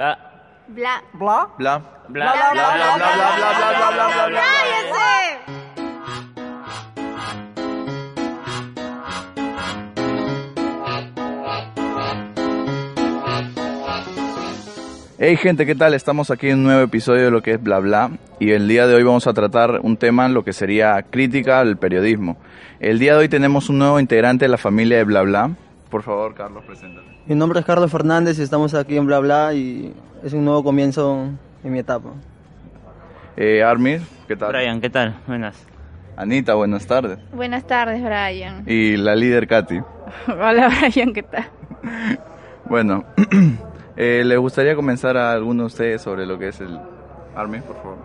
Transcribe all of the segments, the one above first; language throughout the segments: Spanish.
Bla. Bla. Bla. Bla. Bla. Bla. Bla. Bla. Bla. Bla. Bla. Bla. Bla. Bla. Bla. ¡Cállese! Hey gente, ¿qué tal? Estamos aquí en un nuevo episodio de lo que es Bla Bla y el día de hoy vamos a tratar un tema lo que sería crítica al periodismo. El día de hoy tenemos un nuevo integrante de la familia de Bla Bla. Por favor, Carlos, preséntate. Mi nombre es Carlos Fernández y estamos aquí en Bla Bla y es un nuevo comienzo en mi etapa. Eh, Armir, ¿qué tal? Brian, ¿qué tal? Buenas. Anita, buenas tardes. Buenas tardes, Brian. Y la líder Katy. Hola, Brian, ¿qué tal? Bueno, eh, ¿le gustaría comenzar a alguno de ustedes sobre lo que es el Armir, por favor?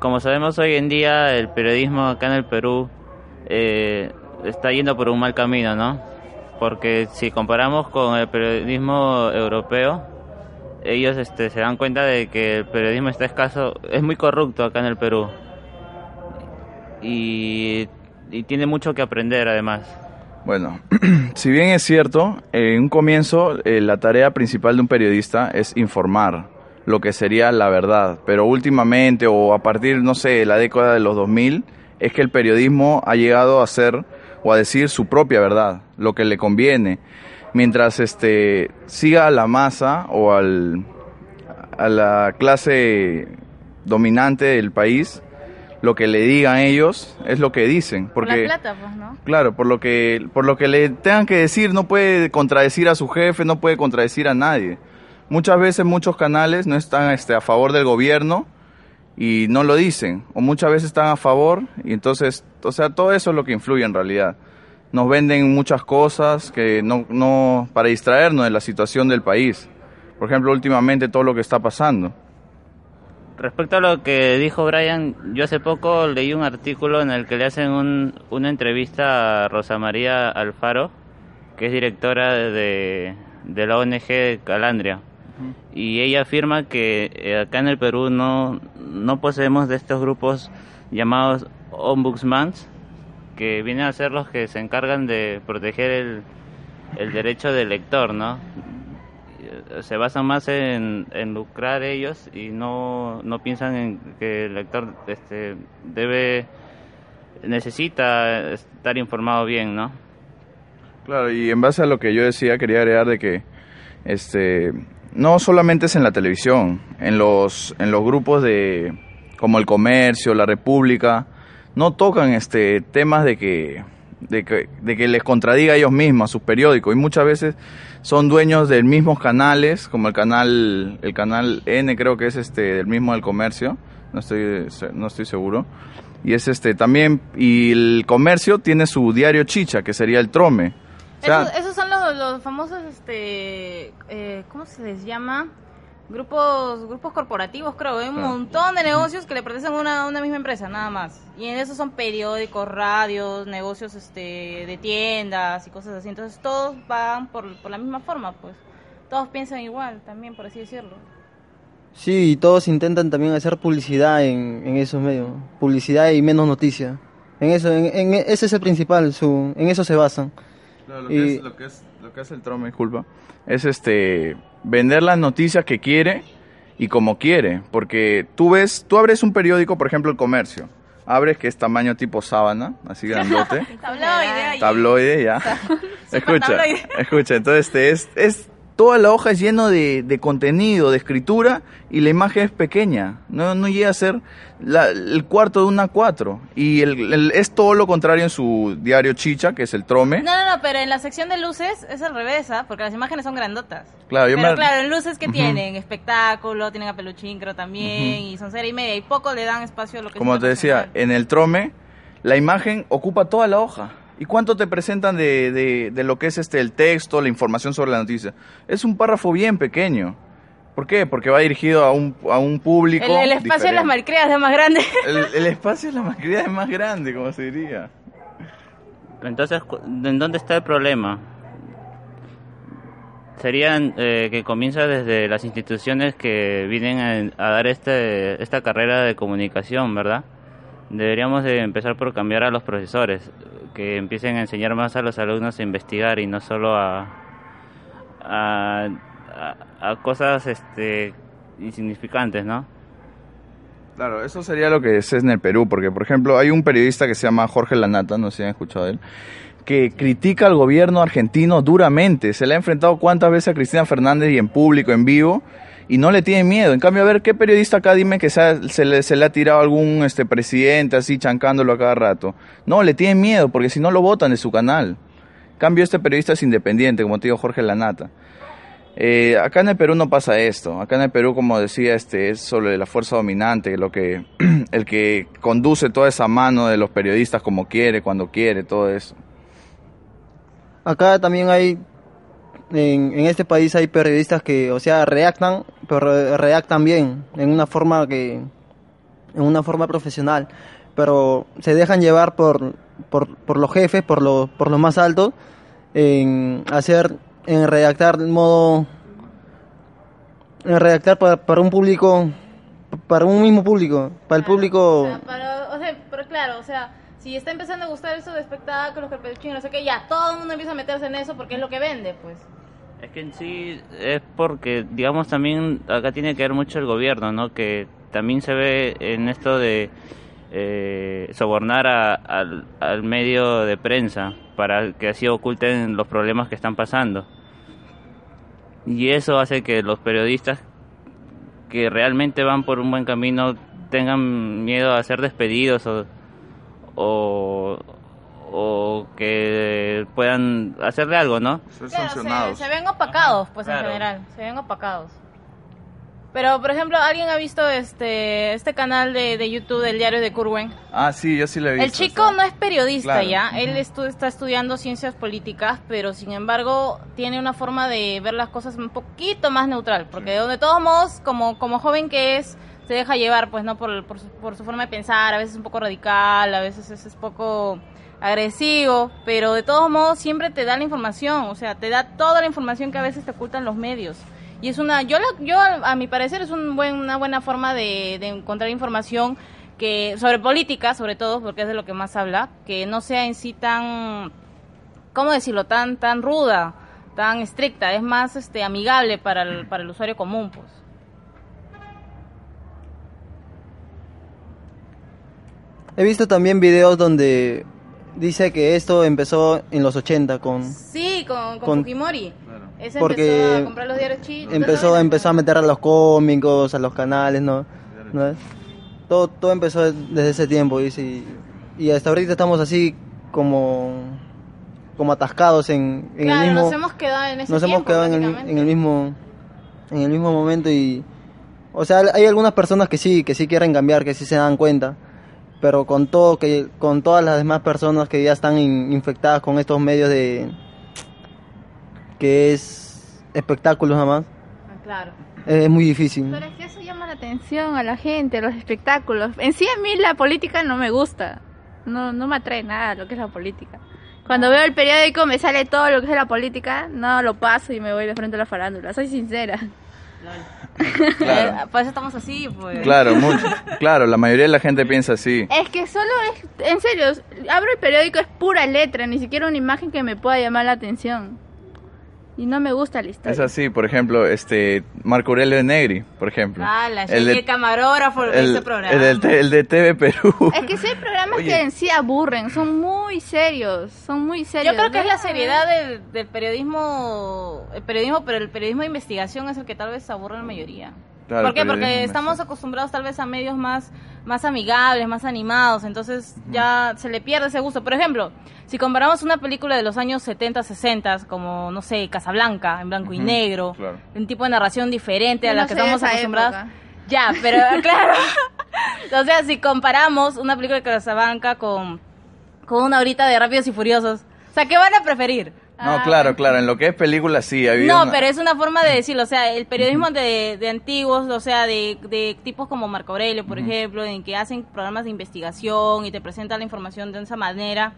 Como sabemos hoy en día, el periodismo acá en el Perú eh, está yendo por un mal camino, ¿no? Porque si comparamos con el periodismo europeo, ellos este, se dan cuenta de que el periodismo está escaso, es muy corrupto acá en el Perú. Y, tiene mucho que aprender además. Bueno, si bien es cierto, en un comienzo eh, la tarea principal de un periodista es informar lo que sería la verdad, pero últimamente o a partir, no sé, la década de los 2000, es que el periodismo ha llegado a ser o a decir su propia verdad, lo que le conviene, mientras este siga a la masa o al, a la clase dominante del país, lo que le digan ellos es lo que dicen, Por porque la plata, pues, ¿no? Claro, por lo que por lo que le tengan que decir no puede contradecir a su jefe, no puede contradecir a nadie. Muchas veces muchos canales no están este, a favor del gobierno y no lo dicen, o muchas veces están a favor y entonces, o sea, todo eso es lo que influye en realidad. Nos venden muchas cosas que no no para distraernos de la situación del país. Por ejemplo, últimamente todo lo que está pasando. Respecto a lo que dijo Brian, yo hace poco leí un artículo en el que le hacen un- una entrevista a Rosa María Alfaro, que es directora de, de la ONG Calandria. Y ella afirma que eh, acá en el Perú no, no poseemos de estos grupos llamados ombudsmans, que vienen a ser los que se encargan de proteger el, el derecho del lector, ¿no? Eh, se basan más en, en lucrar ellos y no, no piensan en que el lector este, debe necesita estar informado bien, ¿no? Claro, y en base a lo que yo decía, quería agregar de que este no solamente es en la televisión, en los en los grupos de como el comercio, la República, no tocan este temas de que de que, de que les contradiga a ellos mismos, a sus periódicos, y muchas veces son dueños de mismos canales, como el canal el canal N creo que es este del mismo del comercio, no estoy no estoy seguro. Y es este también y el comercio tiene su diario chicha, que sería el Trome. Los, famosos, este, eh, ¿cómo se les llama? Grupos grupos corporativos, creo. Hay un Claro. montón de negocios que le pertenecen a una, una misma empresa, nada más. Y en esos son periódicos, radios, negocios este, de tiendas y cosas así. Entonces todos van por, por la misma forma, pues. Todos piensan igual, también, por así decirlo. Sí, y todos intentan también hacer publicidad en, en esos medios, publicidad y menos noticia. En eso, en, en- ese es el principal, su, en eso se basan. Claro, lo, Y- que es, lo, que es, lo que hace el Trome, disculpa, es este vender las noticias que quiere y como quiere, porque tú ves, tú abres un periódico, por ejemplo, El Comercio, abres que es tamaño tipo sábana, así grandote, Tabloide. tabloide ya. escucha, tabloide. escucha, entonces este es, es toda la hoja es lleno de, de contenido, de escritura y la imagen es pequeña, no, no llega a ser la- el cuarto de una cuatro y el, el- es todo lo contrario en su diario Chicha, que es el Trome. No, no, no, pero en la sección de luces es al revés, ¿ah? Porque las imágenes son grandotas. Claro, yo pero me- claro, en luces que tienen espectáculo, tienen a Peluchín creo también, y son serie y media, y poco le dan espacio a lo que Como te decía, en el Trome, la imagen ocupa toda la hoja. ¿Y cuánto te presentan de, de, de lo que es este el texto, la información sobre la noticia? Es un párrafo bien pequeño. ¿Por qué? Porque va dirigido a un, a un público. el, el espacio de las diferente. maricreas es más grande. El, el espacio de la mascarilla es más grande, como se diría. Entonces, ¿en dónde está el problema? Serían eh, que comienza desde las instituciones que vienen a, a dar este, esta carrera de comunicación, ¿verdad? Deberíamos de empezar por cambiar a los profesores, que empiecen a enseñar más a los alumnos a investigar y no solo a, a, cosas este insignificantes, ¿no? Claro, eso sería lo que es en el Perú, porque por ejemplo hay un periodista que se llama Jorge Lanata, no sé si han escuchado de él, que critica al gobierno argentino duramente. Se le ha enfrentado cuántas veces a Cristina Fernández y en público, en vivo, y no le tiene miedo. En cambio, a ver, ¿qué periodista acá dime que se, se le, se le ha tirado algún este presidente así chancándolo a cada rato? No, le tiene miedo, porque si no lo votan de su canal. En cambio, este periodista es independiente, como te digo, Jorge Lanata. Eh, acá en el Perú no pasa esto. Acá en el Perú, como decía, este es sobre la fuerza dominante, lo que el que conduce toda esa mano de los periodistas como quiere, cuando quiere, todo eso. Acá también hay, en, en este país hay periodistas que, o sea, reactan, pero reactan bien, en una forma que, en una forma profesional, pero se dejan llevar por, por, por los jefes, por los, por los más altos, en hacer, en redactar de modo, en redactar para, para un público, para un mismo público, para el público. O sea, para- o sea, pero claro, o sea, si está empezando a gustar eso de espectáculos, peluchín, no sé qué, ya, todo el mundo empieza a meterse en eso porque es lo que vende, pues. Es que en sí es porque, digamos, también acá tiene que ver mucho el gobierno, ¿no? Que también se ve en esto de eh, sobornar al, al medio de prensa para que así oculten los problemas que están pasando. Y eso hace que los periodistas que realmente van por un buen camino tengan miedo a ser despedidos o, o, o que puedan hacerle algo, ¿no? Ser Claro, se, sancionados. se ven opacados, pues Claro. en general, se ven opacados. Pero, por ejemplo, ¿alguien ha visto este este canal de, de YouTube del diario de Curwen? Ah, sí, yo sí lo he visto. El chico no es periodista Claro. ya, él estu- está estudiando ciencias políticas, pero sin embargo tiene una forma de ver las cosas un poquito más neutral, porque de de todos modos, como, como joven que es, se deja llevar, pues, ¿no? Por, por, su, por su forma de pensar, a veces es un poco radical, a veces es, poco agresivo, pero de todos modos siempre te da la información, o sea, te da toda la información que a veces te ocultan los medios. Y es una, yo, yo a, a mi parecer es un buen, una buena forma de, de encontrar información que sobre política, sobre todo, porque es de lo que más habla, que no sea en sí tan, ¿cómo decirlo? Tan, tan ruda, tan estricta, es más, este, amigable para el, para el usuario común, pues. He visto también videos donde dice que esto empezó en los 80 con Sí, con, con, Con- Fujimori. Ese Porque empezó a comprar los diarios chinos. empezó empezó a meter a los cómicos, a los canales, ¿no? ¿No es? Todo todo empezó desde ese tiempo dice, y, y hasta ahorita estamos así como como atascados en, en Claro, el mismo nos hemos quedado en ese nos hemos quedado en el, en el mismo en el mismo momento y o sea hay algunas personas que sí que sí quieren cambiar que sí se dan cuenta pero con todo que con todas las demás personas que ya están in- infectadas con estos medios de que es espectáculos nada más Ah, Claro. es muy difícil Pero es que eso llama la atención a la gente, los espectáculos. En sí a mí la política no me gusta. No, no me atrae nada lo que es la política. Cuando veo el periódico me sale todo lo que es la política, no lo paso y me voy de frente a la farándula. Soy sincera. Claro. Eh, por eso estamos así, pues. Claro, mucho. Claro, la mayoría de la gente piensa así. Es que solo es, en serio, abro el periódico es pura letra, ni siquiera una imagen que me pueda llamar la atención. Y no me gusta la historia. Es así, por ejemplo, este Marco Aurelio Negri, por ejemplo. Ah, la el, de, camarógrafo de el, este programa. el del te- el de TV Perú. Es que sí hay programas Oye. que en sí aburren, son muy serios, son muy serios. Yo creo que es la ¿no? seriedad del, del periodismo, el periodismo, pero el periodismo de investigación es el que tal vez aburre a la mayoría. Claro, ¿Por qué? Porque estamos acostumbrados tal vez a medios más, más amigables, más animados, entonces ya se le pierde ese gusto. Por ejemplo, si comparamos una película de los años 70, 60, como, no sé, Casablanca, en blanco y negro, claro. un tipo de narración diferente Yo a la no que estamos acostumbrados. época. Ya, pero claro. o sea, si comparamos una película de Casablanca con, con una horita de Rápidos y Furiosos, o sea, ¿qué van a preferir? No, claro, claro, en lo que es película sí, había No, una- pero es una forma de decirlo, o sea, el periodismo de, de antiguos, o sea, de, de tipos como Marco Aurelio, por ejemplo, en que hacen programas de investigación y te presentan la información de esa manera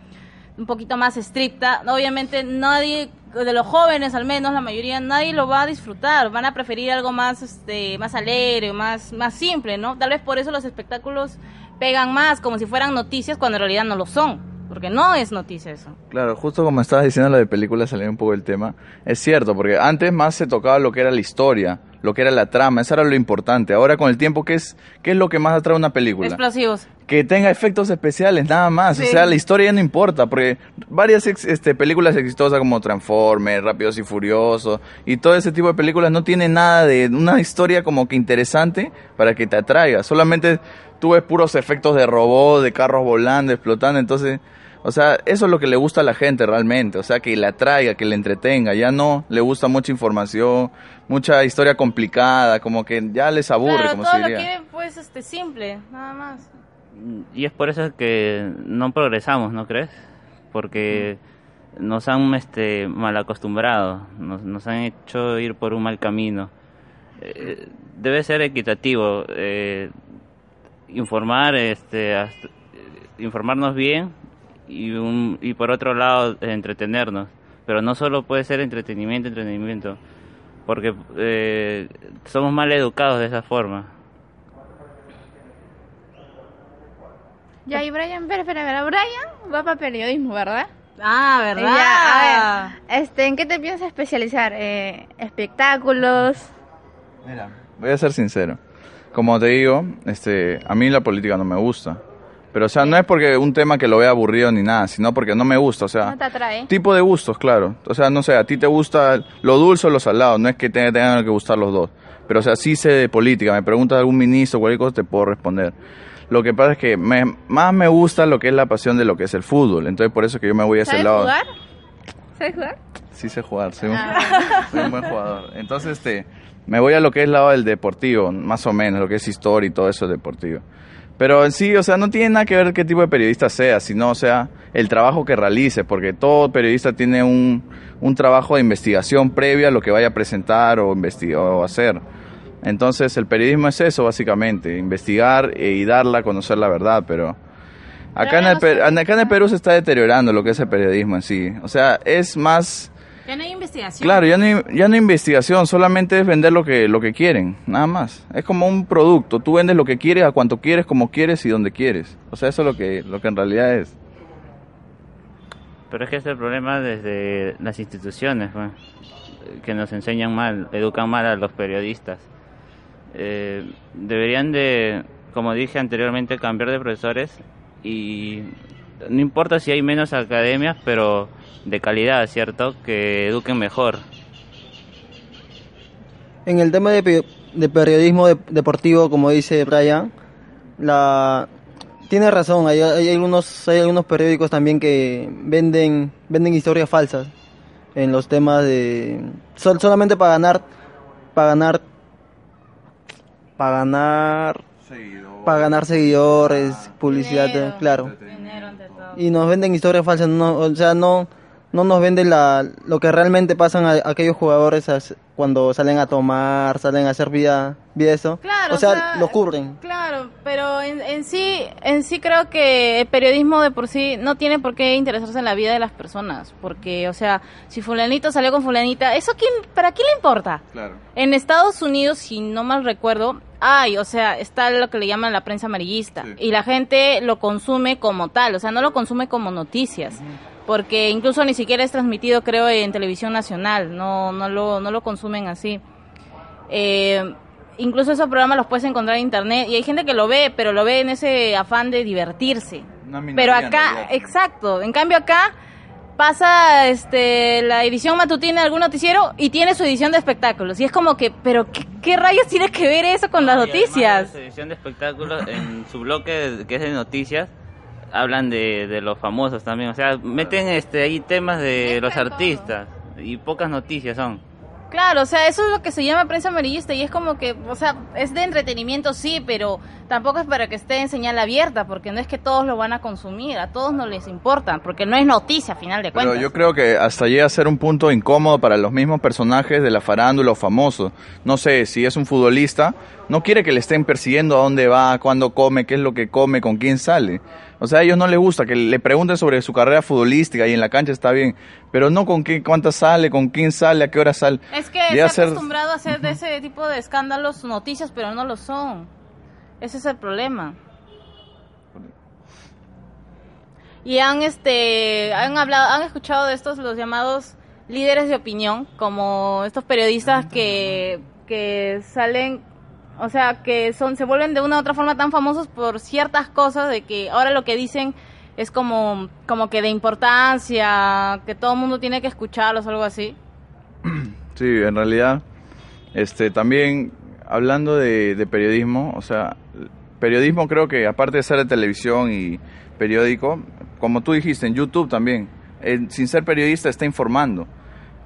un poquito más estricta, obviamente nadie, de los jóvenes al menos, la mayoría, nadie lo va a disfrutar, van a preferir algo más, este, más alegre, más, más simple, ¿no? Tal vez por eso los espectáculos pegan más, como si fueran noticias, cuando en realidad no lo son. Porque no es noticia eso. Claro, justo como estabas diciendo lo de películas, saliendo un poco del tema, es cierto, porque antes más se tocaba lo que era la historia, lo que era la trama, eso era lo importante. Ahora con el tiempo, ¿qué es, qué es lo que más atrae una película? Explosivos. que tenga efectos especiales, nada más. O sea, la historia ya no importa, porque varias ex- este, películas exitosas como Transformers, Rápidos y Furiosos, y todo ese tipo de películas no tienen nada de una historia como que interesante para que te atraiga. Solamente tú ves puros efectos de robot, de carros volando, explotando, entonces... O sea, eso es lo que le gusta a la gente realmente, o sea, que le atraiga, que le entretenga, ya no le gusta mucha información, mucha historia complicada, como que ya les aburre, claro, como todo se lo diría. quieren pues este simple, nada más. Y es por eso que no progresamos, ¿no crees? Porque nos han este, mal acostumbrado, nos, nos han hecho ir por un mal camino. Eh, debe ser equitativo, eh, informar, este, hasta- eh, informarnos bien y, un, y por otro lado entretenernos. Pero no solo puede ser entretenimiento, entretenimiento, porque eh, somos mal educados de esa forma. Ya, y Brian, espera, espera, espera. Brian va para periodismo, ¿verdad? Ah, ¿verdad? Ya, a ver, este, ¿en qué te piensas especializar? Eh, espectáculos. Mira, voy a ser sincero. Como te digo, este, a mí la política no me gusta. Pero, o sea, no es porque un tema que lo vea aburrido ni nada, sino porque no me gusta, o sea, ¿No te atrae? tipo de gustos, claro. O sea, no sé, a ti te gusta lo dulce o lo salado, no es que te tengan que gustar los dos. Pero, o sea, sí sé de política, me preguntas algún ministro, cualquier cosa, te puedo responder. Lo que pasa es que me- más me gusta lo que es la pasión de lo que es el fútbol. Entonces, por eso que yo me voy a ese ¿Sabes lado. jugar? ¿Sabes jugar? Sí sé jugar, soy un, Ah. soy un buen jugador. Entonces, este, me voy a lo que es el lado del deportivo, más o menos, lo que es historia y todo eso deportivo. Pero en sí, o sea, no tiene nada que ver qué tipo de periodista sea, sino, o sea, el trabajo que realice, porque todo periodista tiene un, un trabajo de investigación previo a lo que vaya a presentar o, o hacer. Entonces, el periodismo es eso, básicamente, investigar e- y darla a conocer la verdad, pero... Acá en, el, acá en el Perú se está deteriorando lo que es el periodismo en sí. O sea, es más Ya no hay investigación. Claro, ya no, hay, ya no hay investigación, solamente es vender lo que, lo que quieren, nada más. Es como un producto, tú vendes lo que quieres, a cuanto quieres, como quieres y donde quieres. O sea, eso es lo que, lo que en realidad es. Pero es que ese es el problema desde las instituciones, pues, que nos enseñan mal, educan mal a los periodistas. Eh, deberían de, como dije anteriormente, cambiar de profesores y no importa si hay menos academias, pero de calidad, ¿cierto? Que eduquen mejor. En el tema de, de periodismo de- deportivo, como dice Brian, la tiene razón. Hay, hay algunos hay algunos periódicos también que venden venden historias falsas en los temas de sol- solamente para ganar para ganar para ganar para ganar seguidores, publicidad, Dinero. claro. Dinero. Y nos venden historias falsas, no, o sea, no no nos venden la, lo que realmente pasan a, aquellos jugadores cuando salen a tomar, salen a hacer vida, vida eso. Claro, o sea, lo cubren. Claro, pero en, en sí, en sí creo que el periodismo de por sí no tiene por qué interesarse en la vida de las personas, porque, o sea, si fulanito salió con fulanita, eso quién, para quién le importa. Claro. En Estados Unidos, si no mal recuerdo, hay, o sea, está lo que le llaman la prensa amarillista Sí. y la gente lo consume como tal, o sea, no lo consume como noticias. Porque incluso ni siquiera es transmitido, creo, en televisión nacional, no, no, lo, no lo consumen así. Eh, incluso esos programas los puedes encontrar en internet y hay gente que lo ve, pero lo ve en ese afán de divertirse. Una Pero acá, exacto, en cambio acá pasa este la edición matutina de algún noticiero y tiene su edición de espectáculos y es como que, pero ¿qué, qué rayos tiene que ver eso con las Y además de noticias? esa edición de espectáculos, en su bloque de- que es de noticias, hablan de, de los famosos también. O sea, meten este ahí temas de los artistas y pocas noticias son. Claro, o sea, eso es lo que se llama prensa amarillista y es como que, o sea, es de entretenimiento sí, pero tampoco es para que esté en señal abierta, porque no es que todos lo van a consumir, a todos no les importa, porque no es noticia a final de Pero cuentas. yo creo que hasta llega a ser un punto incómodo para los mismos personajes de la farándula o famosos. No sé, si es un futbolista, no quiere que le estén persiguiendo a dónde va, cuándo come, qué es lo que come, con quién sale. O sea, a ellos no les gusta que le pregunten sobre su carrera futbolística y en la cancha está bien, pero no con qué, cuántas sale, con quién sale, a qué hora sale. Es que Llega se a ha ser- acostumbrado a hacer de ese tipo de escándalos noticias, pero no lo son. Ese es el problema. y han este han hablado han escuchado de estos los llamados líderes de opinión como estos periodistas que que salen o sea que son se vuelven de una u otra forma tan famosos por ciertas cosas de que ahora lo que dicen es como como que de importancia que todo el mundo tiene que escucharlos algo así Sí, en realidad, este, también hablando de, periodismo, o sea, periodismo creo que aparte de ser de televisión y periódico, como tú dijiste, en YouTube también, sin ser periodista está informando.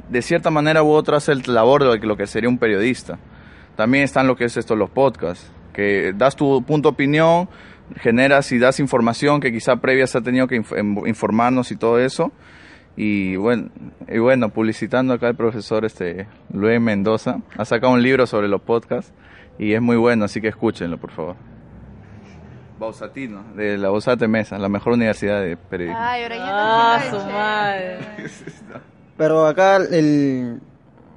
De cierta manera u otra hace el labor de lo que sería un periodista. También están lo que es esto, los podcasts, que das tu punto de opinión, generas y das información que quizá previa se ha tenido que inf- em- informarnos y todo eso. Y bueno, y bueno, publicitando acá el profesor este Luis Mendoza, ha sacado un libro sobre los podcasts y es muy bueno, así que escúchenlo, por favor. Bausatino, de la Bausate Mesa, la mejor universidad de periodismo. Ay, ahora ah su lo madre Pero acá, el,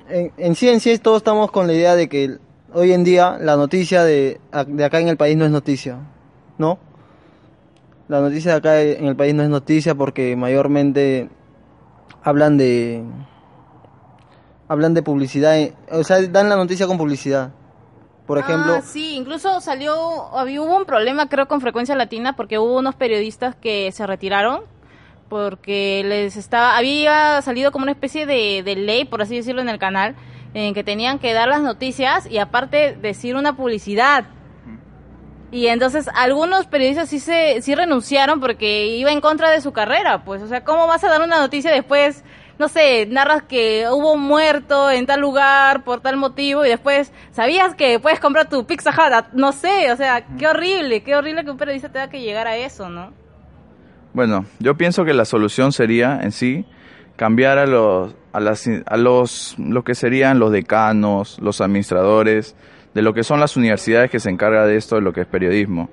en, en sí, en sí, todos estamos con la idea de que hoy en día la noticia de, de acá en el país no es noticia, ¿no? La noticia de acá en el país no es noticia porque mayormente hablan de hablan de publicidad, eh, o sea, dan la noticia con publicidad. Por ejemplo, Ah, sí, incluso salió, había, hubo un problema creo con Frecuencia Latina porque hubo unos periodistas que se retiraron porque les estaba, había salido como una especie de, de ley, por así decirlo, en el canal, en que tenían que dar las noticias y aparte decir una publicidad. Y entonces algunos periodistas sí se sí renunciaron porque iba en contra de su carrera, pues, o sea, ¿cómo vas a dar una noticia después, no sé, narras que hubo un muerto en tal lugar por tal motivo y después sabías que puedes comprar tu Pizza Hut, Ah, no sé, o sea, qué horrible, qué horrible que un periodista tenga que llegar a eso, ¿no? Bueno, yo pienso que la solución sería en sí cambiar a los a las a los lo que serían los decanos, los administradores de lo que son las universidades que se encarga de esto de lo que es periodismo.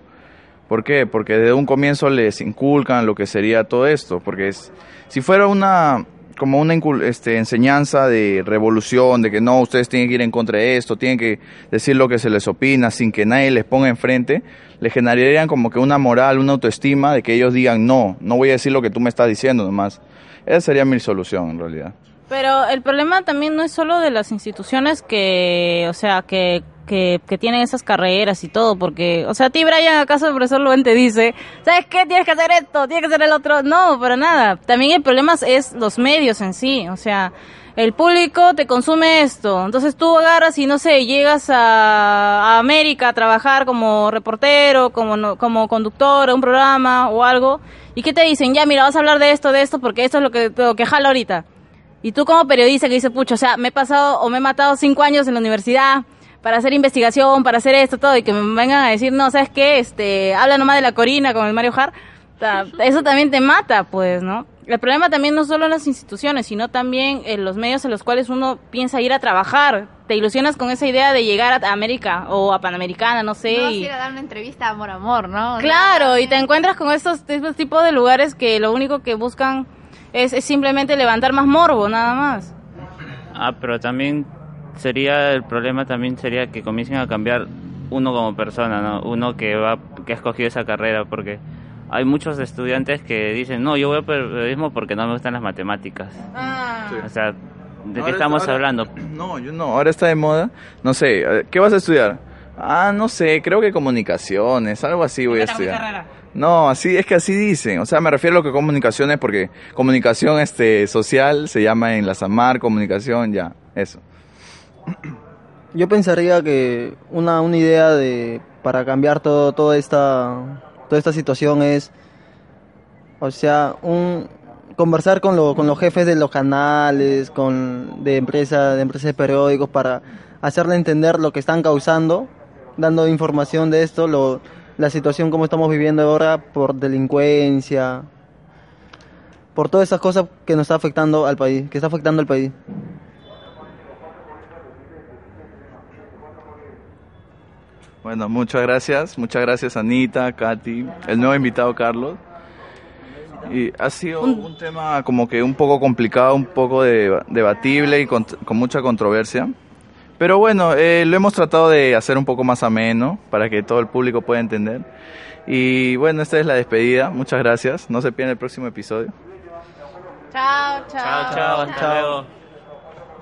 ¿Por qué? Porque desde un comienzo les inculcan lo que sería todo esto, porque es, si fuera una como una este, enseñanza de revolución, de que no, ustedes tienen que ir en contra de esto, tienen que decir lo que se les opina sin que nadie les ponga enfrente, les generarían como que una moral, una autoestima de que ellos digan, no, no voy a decir lo que tú me estás diciendo nomás. Esa sería mi solución en realidad. Pero el problema también no es solo de las instituciones que, o sea, que, que, que tienen esas carreras y todo, porque, o sea, a ti, Brian, acaso el profesor Luen te dice, ¿sabes qué? Tienes que hacer esto, tienes que hacer el otro. No, para nada. También el problema es los medios en sí, o sea, el público te consume esto, entonces tú agarras y no sé, llegas a, América a trabajar como reportero, como, como conductor de un programa o algo, y ¿qué te dicen? Ya, mira, vas a hablar de esto, de esto, porque esto es lo que, lo que jala ahorita. Y tú como periodista que dices, pucho, o sea, me he pasado o me he matado cinco años en la universidad para hacer investigación, para hacer esto, todo, y que me vengan a decir, no, ¿sabes qué? Este, habla nomás de la Corina con el Mario Hart. O sea, eso también te mata, pues, ¿no? El problema también no solo en las instituciones, sino también en los medios en los cuales uno piensa ir a trabajar. Te ilusionas con esa idea de llegar a América o a Panamericana, no sé. No vas y- ir a dar una entrevista amor amor, ¿no? Claro, y te encuentras con estos, estos tipos de lugares que lo único que buscan es, es simplemente levantar más morbo, nada más. Ah, pero también sería el problema también sería que comiencen a cambiar uno como persona, ¿no? Uno que va que ha escogido esa carrera porque hay muchos estudiantes que dicen, "No, yo voy a periodismo porque no me gustan las matemáticas." Sí. O sea, ¿de qué estamos está- ahora- hablando? No, yo no, ahora está de moda. No sé, eh, ¿qué vas a estudiar? Ah, no sé, creo que comunicaciones, algo así voy a estudiar. carrera. No, así es que así dicen. O sea, me refiero a lo que comunicaciones porque comunicación este social se llama en la Samar comunicación, ya, eso. yo pensaría que una, una idea de para cambiar todo toda esta toda esta situación es o sea un conversar con, lo- con los jefes de los canales con de empresas de empresas de periódicos para hacerle entender lo que están causando dando información de esto lo, la situación como estamos viviendo ahora por delincuencia por todas esas cosas que nos está afectando al país que está afectando al país Bueno, muchas gracias, muchas gracias Anita, Katy, el nuevo invitado Carlos. Y ha sido un tema como que un poco complicado, un poco de- debatible y con, con mucha controversia. Pero bueno, eh, lo hemos tratado de hacer un poco más ameno para que todo el público pueda entender. Y bueno, esta es la despedida. Muchas gracias. No se pierdan el próximo episodio. Chao, chao. Chao, chao, hasta Chao. luego.